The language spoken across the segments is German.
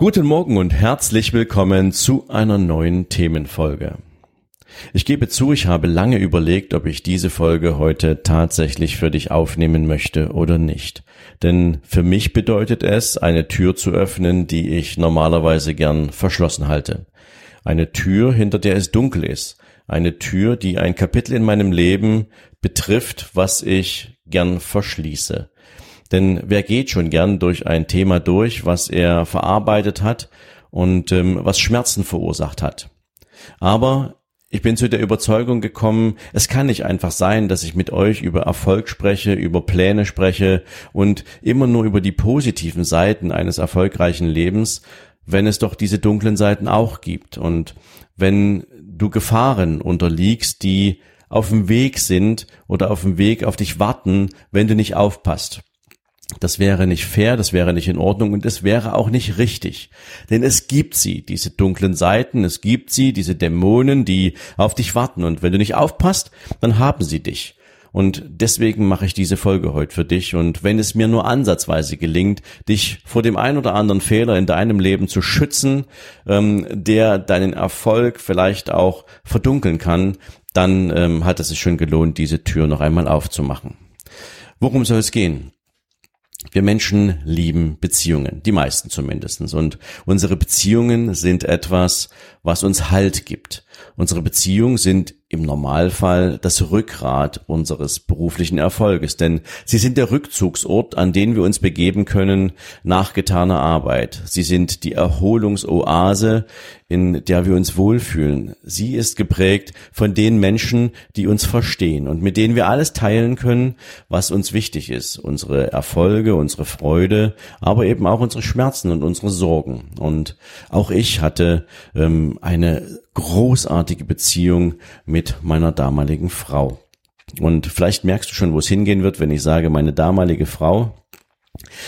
Guten Morgen und herzlich willkommen zu einer neuen Themenfolge. Ich gebe zu, ich habe lange überlegt, ob ich diese Folge heute tatsächlich für dich aufnehmen möchte oder nicht. Denn für mich bedeutet es, eine Tür zu öffnen, die ich normalerweise gern verschlossen halte. Eine Tür, hinter der es dunkel ist. Eine Tür, die ein Kapitel in meinem Leben betrifft, was ich gern verschließe. Denn wer geht schon gern durch ein Thema durch, was er verarbeitet hat und ähm, was Schmerzen verursacht hat. Aber ich bin zu der Überzeugung gekommen, es kann nicht einfach sein, dass ich mit euch über Erfolg spreche, über Pläne spreche und immer nur über die positiven Seiten eines erfolgreichen Lebens, wenn es doch diese dunklen Seiten auch gibt und wenn du Gefahren unterliegst, die auf dem Weg sind oder auf dem Weg auf dich warten, wenn du nicht aufpasst. Das wäre nicht fair, das wäre nicht in Ordnung und es wäre auch nicht richtig. Denn es gibt sie, diese dunklen Seiten, es gibt sie, diese Dämonen, die auf dich warten und wenn du nicht aufpasst, dann haben sie dich. Und deswegen mache ich diese Folge heute für dich. Und wenn es mir nur ansatzweise gelingt, dich vor dem ein oder anderen Fehler in deinem Leben zu schützen, ähm, der deinen Erfolg vielleicht auch verdunkeln kann, dann ähm, hat es sich schon gelohnt, diese Tür noch einmal aufzumachen. Worum soll es gehen? Wir Menschen lieben Beziehungen, die meisten zumindestens. Und unsere Beziehungen sind etwas, was uns Halt gibt. Unsere Beziehungen sind im Normalfall das Rückgrat unseres beruflichen Erfolges, denn sie sind der Rückzugsort, an den wir uns begeben können nach getaner Arbeit. Sie sind die Erholungsoase, in der wir uns wohlfühlen. Sie ist geprägt von den Menschen, die uns verstehen und mit denen wir alles teilen können, was uns wichtig ist. Unsere Erfolge, unsere Freude, aber eben auch unsere Schmerzen und unsere Sorgen. Und auch ich hatte ähm, eine großartige Beziehung mit meiner damaligen Frau. Und vielleicht merkst du schon, wo es hingehen wird, wenn ich sage, meine damalige Frau.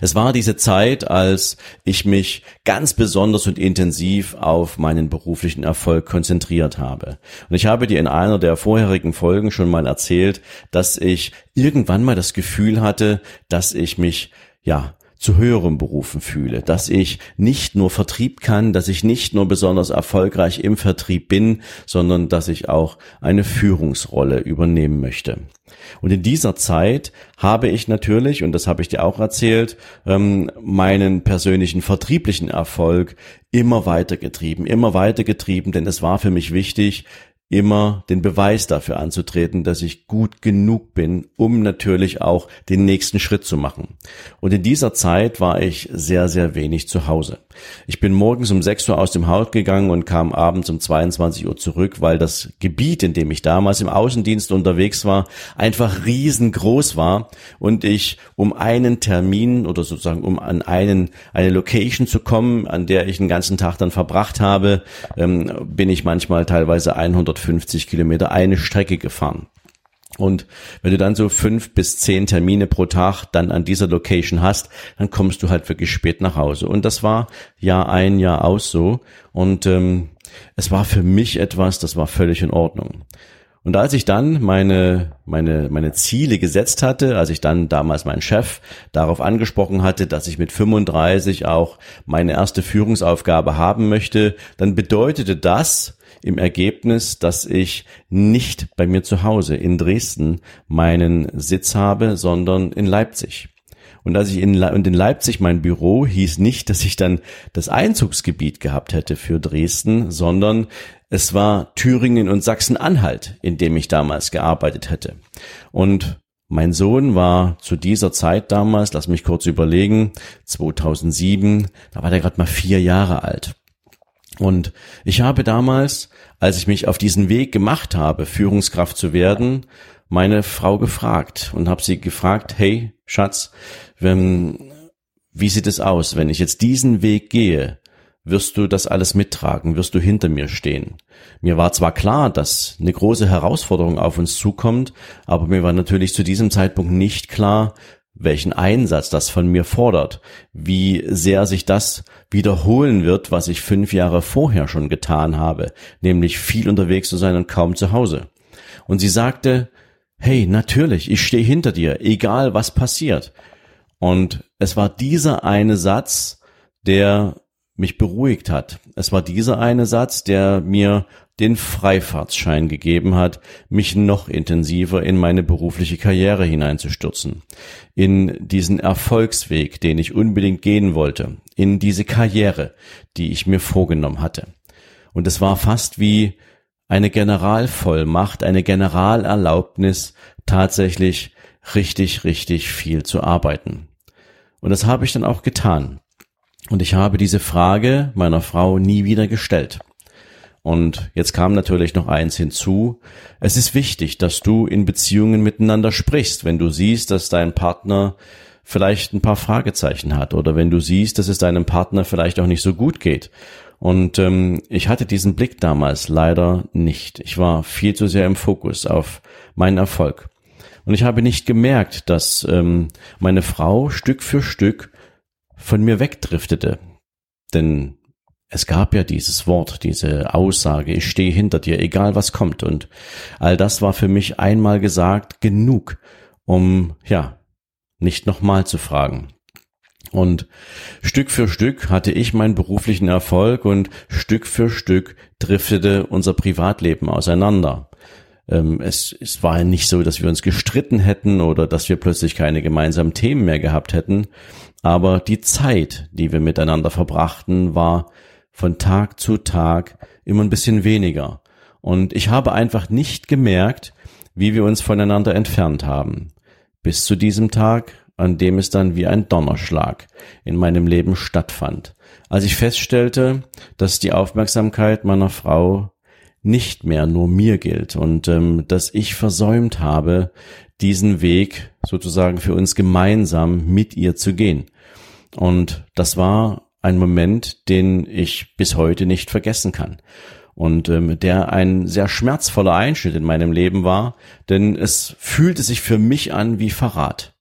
Es war diese Zeit, als ich mich ganz besonders und intensiv auf meinen beruflichen Erfolg konzentriert habe. Und ich habe dir in einer der vorherigen Folgen schon mal erzählt, dass ich irgendwann mal das Gefühl hatte, dass ich mich ja zu höherem Berufen fühle, dass ich nicht nur Vertrieb kann, dass ich nicht nur besonders erfolgreich im Vertrieb bin, sondern dass ich auch eine Führungsrolle übernehmen möchte. Und in dieser Zeit habe ich natürlich, und das habe ich dir auch erzählt, ähm, meinen persönlichen vertrieblichen Erfolg immer weitergetrieben, immer weitergetrieben, denn es war für mich wichtig, immer den Beweis dafür anzutreten, dass ich gut genug bin, um natürlich auch den nächsten Schritt zu machen. Und in dieser Zeit war ich sehr, sehr wenig zu Hause. Ich bin morgens um 6 Uhr aus dem Haus gegangen und kam abends um 22 Uhr zurück, weil das Gebiet, in dem ich damals im Außendienst unterwegs war, einfach riesengroß war und ich um einen Termin oder sozusagen um an einen, eine Location zu kommen, an der ich den ganzen Tag dann verbracht habe, ähm, bin ich manchmal teilweise 100 150 Kilometer eine Strecke gefahren. Und wenn du dann so fünf bis zehn Termine pro Tag dann an dieser Location hast, dann kommst du halt wirklich spät nach Hause. Und das war Jahr ein, Jahr aus so. Und ähm, es war für mich etwas, das war völlig in Ordnung. Und als ich dann meine, meine, meine Ziele gesetzt hatte, als ich dann damals meinen Chef darauf angesprochen hatte, dass ich mit 35 auch meine erste Führungsaufgabe haben möchte, dann bedeutete das, im Ergebnis, dass ich nicht bei mir zu Hause in Dresden meinen Sitz habe, sondern in Leipzig. Und als ich in, Le und in Leipzig mein Büro hieß nicht, dass ich dann das Einzugsgebiet gehabt hätte für Dresden, sondern es war Thüringen und Sachsen-Anhalt, in dem ich damals gearbeitet hätte. Und mein Sohn war zu dieser Zeit damals, lass mich kurz überlegen, 2007, da war der gerade mal vier Jahre alt. Und ich habe damals, als ich mich auf diesen Weg gemacht habe, Führungskraft zu werden, meine Frau gefragt und habe sie gefragt, hey Schatz, wenn, wie sieht es aus, wenn ich jetzt diesen Weg gehe? wirst du das alles mittragen, wirst du hinter mir stehen. Mir war zwar klar, dass eine große Herausforderung auf uns zukommt, aber mir war natürlich zu diesem Zeitpunkt nicht klar, welchen Einsatz das von mir fordert, wie sehr sich das wiederholen wird, was ich fünf Jahre vorher schon getan habe, nämlich viel unterwegs zu sein und kaum zu Hause. Und sie sagte, hey, natürlich, ich stehe hinter dir, egal was passiert. Und es war dieser eine Satz, der mich beruhigt hat. Es war dieser eine Satz, der mir den Freifahrtsschein gegeben hat, mich noch intensiver in meine berufliche Karriere hineinzustürzen, in diesen Erfolgsweg, den ich unbedingt gehen wollte, in diese Karriere, die ich mir vorgenommen hatte. Und es war fast wie eine Generalvollmacht, eine Generalerlaubnis, tatsächlich richtig, richtig viel zu arbeiten. Und das habe ich dann auch getan. Und ich habe diese Frage meiner Frau nie wieder gestellt. Und jetzt kam natürlich noch eins hinzu. Es ist wichtig, dass du in Beziehungen miteinander sprichst, wenn du siehst, dass dein Partner vielleicht ein paar Fragezeichen hat oder wenn du siehst, dass es deinem Partner vielleicht auch nicht so gut geht. Und ähm, ich hatte diesen Blick damals leider nicht. Ich war viel zu sehr im Fokus auf meinen Erfolg. Und ich habe nicht gemerkt, dass ähm, meine Frau Stück für Stück von mir wegdriftete. Denn es gab ja dieses Wort, diese Aussage, ich stehe hinter dir, egal was kommt. Und all das war für mich einmal gesagt genug, um, ja, nicht nochmal zu fragen. Und Stück für Stück hatte ich meinen beruflichen Erfolg und Stück für Stück driftete unser Privatleben auseinander. Ähm, es, es war nicht so, dass wir uns gestritten hätten oder dass wir plötzlich keine gemeinsamen Themen mehr gehabt hätten, aber die Zeit, die wir miteinander verbrachten, war von Tag zu Tag immer ein bisschen weniger. Und ich habe einfach nicht gemerkt, wie wir uns voneinander entfernt haben. Bis zu diesem Tag, an dem es dann wie ein Donnerschlag in meinem Leben stattfand. Als ich feststellte, dass die Aufmerksamkeit meiner Frau nicht mehr nur mir gilt und ähm, dass ich versäumt habe, diesen Weg sozusagen für uns gemeinsam mit ihr zu gehen. Und das war ein Moment, den ich bis heute nicht vergessen kann. Und ähm, der ein sehr schmerzvoller Einschnitt in meinem Leben war, denn es fühlte sich für mich an wie Verrat.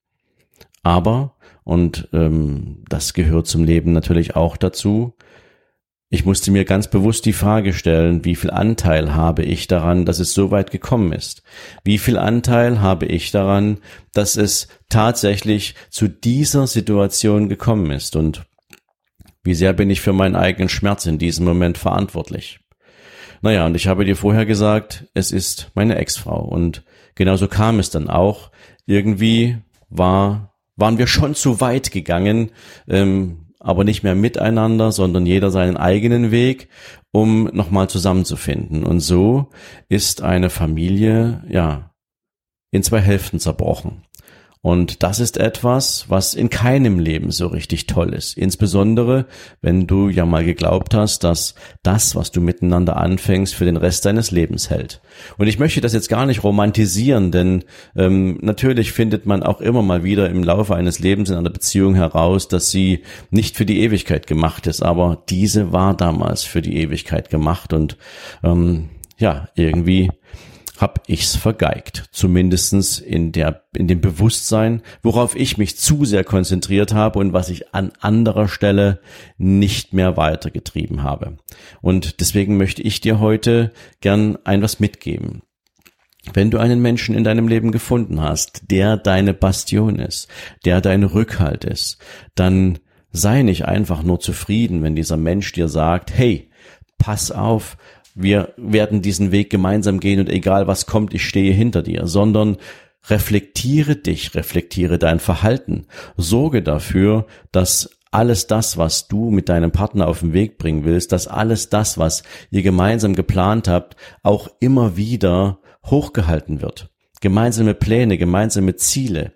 Aber, und ähm, das gehört zum Leben natürlich auch dazu, ich musste mir ganz bewusst die Frage stellen, wie viel Anteil habe ich daran, dass es so weit gekommen ist? Wie viel Anteil habe ich daran, dass es tatsächlich zu dieser Situation gekommen ist? Und wie sehr bin ich für meinen eigenen Schmerz in diesem Moment verantwortlich? Naja, und ich habe dir vorher gesagt, es ist meine Ex-Frau. Und genauso kam es dann auch. Irgendwie war, waren wir schon zu weit gegangen, ähm, aber nicht mehr miteinander, sondern jeder seinen eigenen Weg, um nochmal zusammenzufinden. Und so ist eine Familie, ja, in zwei Hälften zerbrochen. Und das ist etwas, was in keinem Leben so richtig toll ist. Insbesondere, wenn du ja mal geglaubt hast, dass das, was du miteinander anfängst, für den Rest deines Lebens hält. Und ich möchte das jetzt gar nicht romantisieren, denn ähm, natürlich findet man auch immer mal wieder im Laufe eines Lebens in einer Beziehung heraus, dass sie nicht für die Ewigkeit gemacht ist, aber diese war damals für die Ewigkeit gemacht und ähm, ja, irgendwie hab ich's vergeigt. Zumindestens in der, in dem Bewusstsein, worauf ich mich zu sehr konzentriert habe und was ich an anderer Stelle nicht mehr weitergetrieben habe. Und deswegen möchte ich dir heute gern ein was mitgeben. Wenn du einen Menschen in deinem Leben gefunden hast, der deine Bastion ist, der dein Rückhalt ist, dann sei nicht einfach nur zufrieden, wenn dieser Mensch dir sagt, hey, pass auf, wir werden diesen Weg gemeinsam gehen und egal was kommt, ich stehe hinter dir, sondern reflektiere dich, reflektiere dein Verhalten, sorge dafür, dass alles das, was du mit deinem Partner auf den Weg bringen willst, dass alles das, was ihr gemeinsam geplant habt, auch immer wieder hochgehalten wird. Gemeinsame Pläne, gemeinsame Ziele.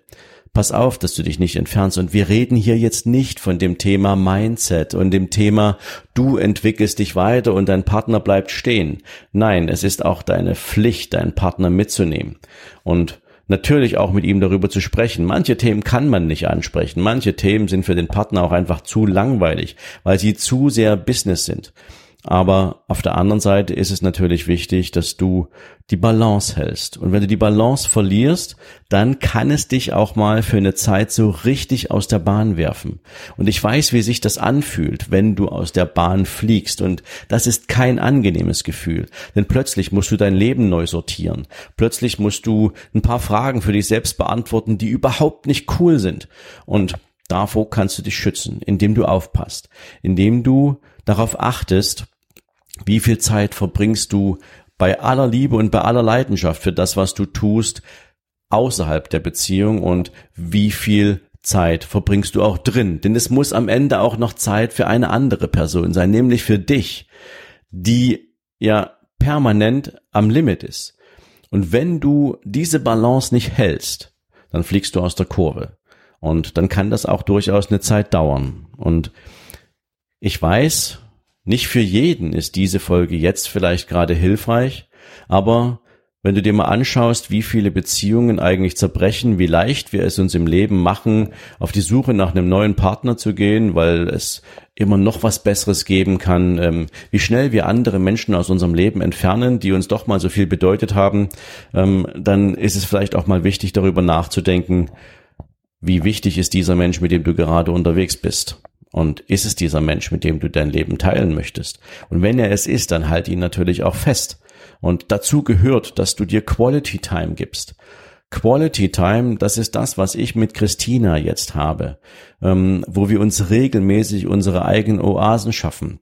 Pass auf, dass du dich nicht entfernst. Und wir reden hier jetzt nicht von dem Thema Mindset und dem Thema, du entwickelst dich weiter und dein Partner bleibt stehen. Nein, es ist auch deine Pflicht, deinen Partner mitzunehmen. Und natürlich auch mit ihm darüber zu sprechen. Manche Themen kann man nicht ansprechen. Manche Themen sind für den Partner auch einfach zu langweilig, weil sie zu sehr Business sind. Aber auf der anderen Seite ist es natürlich wichtig, dass du die Balance hältst. Und wenn du die Balance verlierst, dann kann es dich auch mal für eine Zeit so richtig aus der Bahn werfen. Und ich weiß, wie sich das anfühlt, wenn du aus der Bahn fliegst. Und das ist kein angenehmes Gefühl. Denn plötzlich musst du dein Leben neu sortieren. Plötzlich musst du ein paar Fragen für dich selbst beantworten, die überhaupt nicht cool sind. Und davor kannst du dich schützen, indem du aufpasst, indem du darauf achtest, wie viel Zeit verbringst du bei aller Liebe und bei aller Leidenschaft für das, was du tust, außerhalb der Beziehung und wie viel Zeit verbringst du auch drin. Denn es muss am Ende auch noch Zeit für eine andere Person sein, nämlich für dich, die ja permanent am Limit ist. Und wenn du diese Balance nicht hältst, dann fliegst du aus der Kurve. Und dann kann das auch durchaus eine Zeit dauern. Und ich weiß, nicht für jeden ist diese Folge jetzt vielleicht gerade hilfreich, aber wenn du dir mal anschaust, wie viele Beziehungen eigentlich zerbrechen, wie leicht wir es uns im Leben machen, auf die Suche nach einem neuen Partner zu gehen, weil es immer noch was Besseres geben kann, ähm, wie schnell wir andere Menschen aus unserem Leben entfernen, die uns doch mal so viel bedeutet haben, ähm, dann ist es vielleicht auch mal wichtig, darüber nachzudenken, wie wichtig ist dieser Mensch, mit dem du gerade unterwegs bist? Und ist es dieser Mensch, mit dem du dein Leben teilen möchtest? Und wenn er es ist, dann halt ihn natürlich auch fest. Und dazu gehört, dass du dir Quality Time gibst. Quality Time, das ist das, was ich mit Christina jetzt habe, ähm, wo wir uns regelmäßig unsere eigenen Oasen schaffen,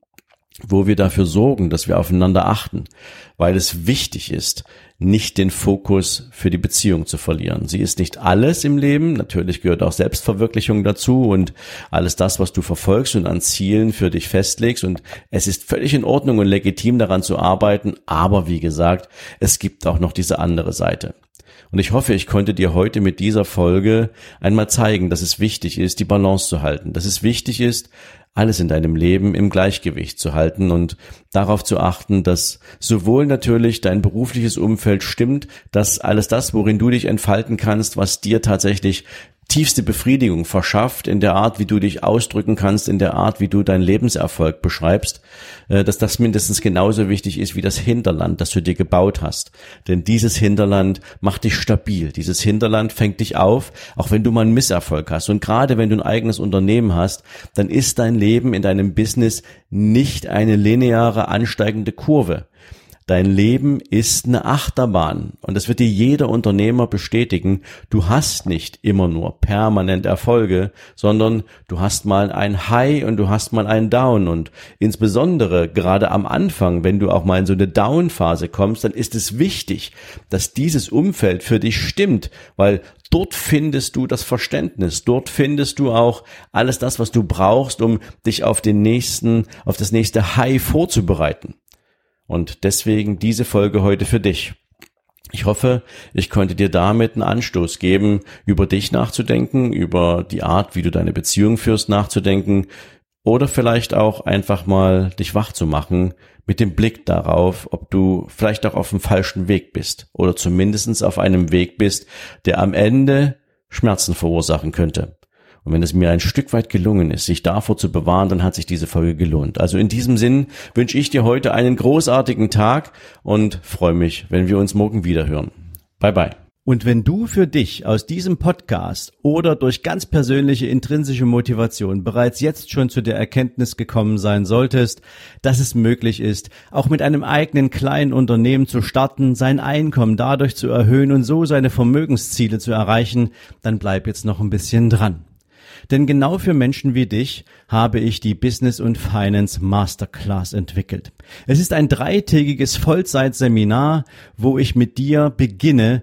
wo wir dafür sorgen, dass wir aufeinander achten, weil es wichtig ist, nicht den Fokus für die Beziehung zu verlieren. Sie ist nicht alles im Leben, natürlich gehört auch Selbstverwirklichung dazu und alles das, was du verfolgst und an Zielen für dich festlegst und es ist völlig in Ordnung und legitim daran zu arbeiten, aber wie gesagt, es gibt auch noch diese andere Seite. Und ich hoffe, ich konnte dir heute mit dieser Folge einmal zeigen, dass es wichtig ist, die Balance zu halten, dass es wichtig ist, alles in deinem Leben im Gleichgewicht zu halten und darauf zu achten, dass sowohl natürlich dein berufliches Umfeld stimmt, dass alles das, worin du dich entfalten kannst, was dir tatsächlich tiefste Befriedigung verschafft in der Art, wie du dich ausdrücken kannst, in der Art, wie du deinen Lebenserfolg beschreibst, äh, dass das mindestens genauso wichtig ist wie das Hinterland, das du dir gebaut hast. Denn dieses Hinterland macht dich stabil. Dieses Hinterland fängt dich auf, auch wenn du mal einen Misserfolg hast. Und gerade wenn du ein eigenes Unternehmen hast, dann ist dein Leben in deinem Business nicht eine lineare ansteigende Kurve. Dein Leben ist eine Achterbahn und das wird dir jeder Unternehmer bestätigen. Du hast nicht immer nur permanent Erfolge, sondern du hast mal ein High und du hast mal ein Down und insbesondere gerade am Anfang, wenn du auch mal in so eine Down-Phase kommst, dann ist es wichtig, dass dieses Umfeld für dich stimmt, weil Dort findest du das Verständnis. Dort findest du auch alles das, was du brauchst, um dich auf den nächsten, auf das nächste High vorzubereiten. Und deswegen diese Folge heute für dich. Ich hoffe, ich konnte dir damit einen Anstoß geben, über dich nachzudenken, über die Art, wie du deine Beziehung führst, nachzudenken oder vielleicht auch einfach mal dich wach zu machen mit dem Blick darauf, ob du vielleicht auch auf dem falschen Weg bist oder zumindestens auf einem Weg bist, der am Ende Schmerzen verursachen könnte. Und wenn es mir ein Stück weit gelungen ist, sich davor zu bewahren, dann hat sich diese Folge gelohnt. Also in diesem Sinn wünsche ich dir heute einen großartigen Tag und freue mich, wenn wir uns morgen wieder hören. Bye bye. Und wenn du für dich aus diesem Podcast oder durch ganz persönliche intrinsische Motivation bereits jetzt schon zu der Erkenntnis gekommen sein solltest, dass es möglich ist, auch mit einem eigenen kleinen Unternehmen zu starten, sein Einkommen dadurch zu erhöhen und so seine Vermögensziele zu erreichen, dann bleib jetzt noch ein bisschen dran. Denn genau für Menschen wie dich habe ich die Business und Finance Masterclass entwickelt. Es ist ein dreitägiges Vollzeitseminar, wo ich mit dir beginne,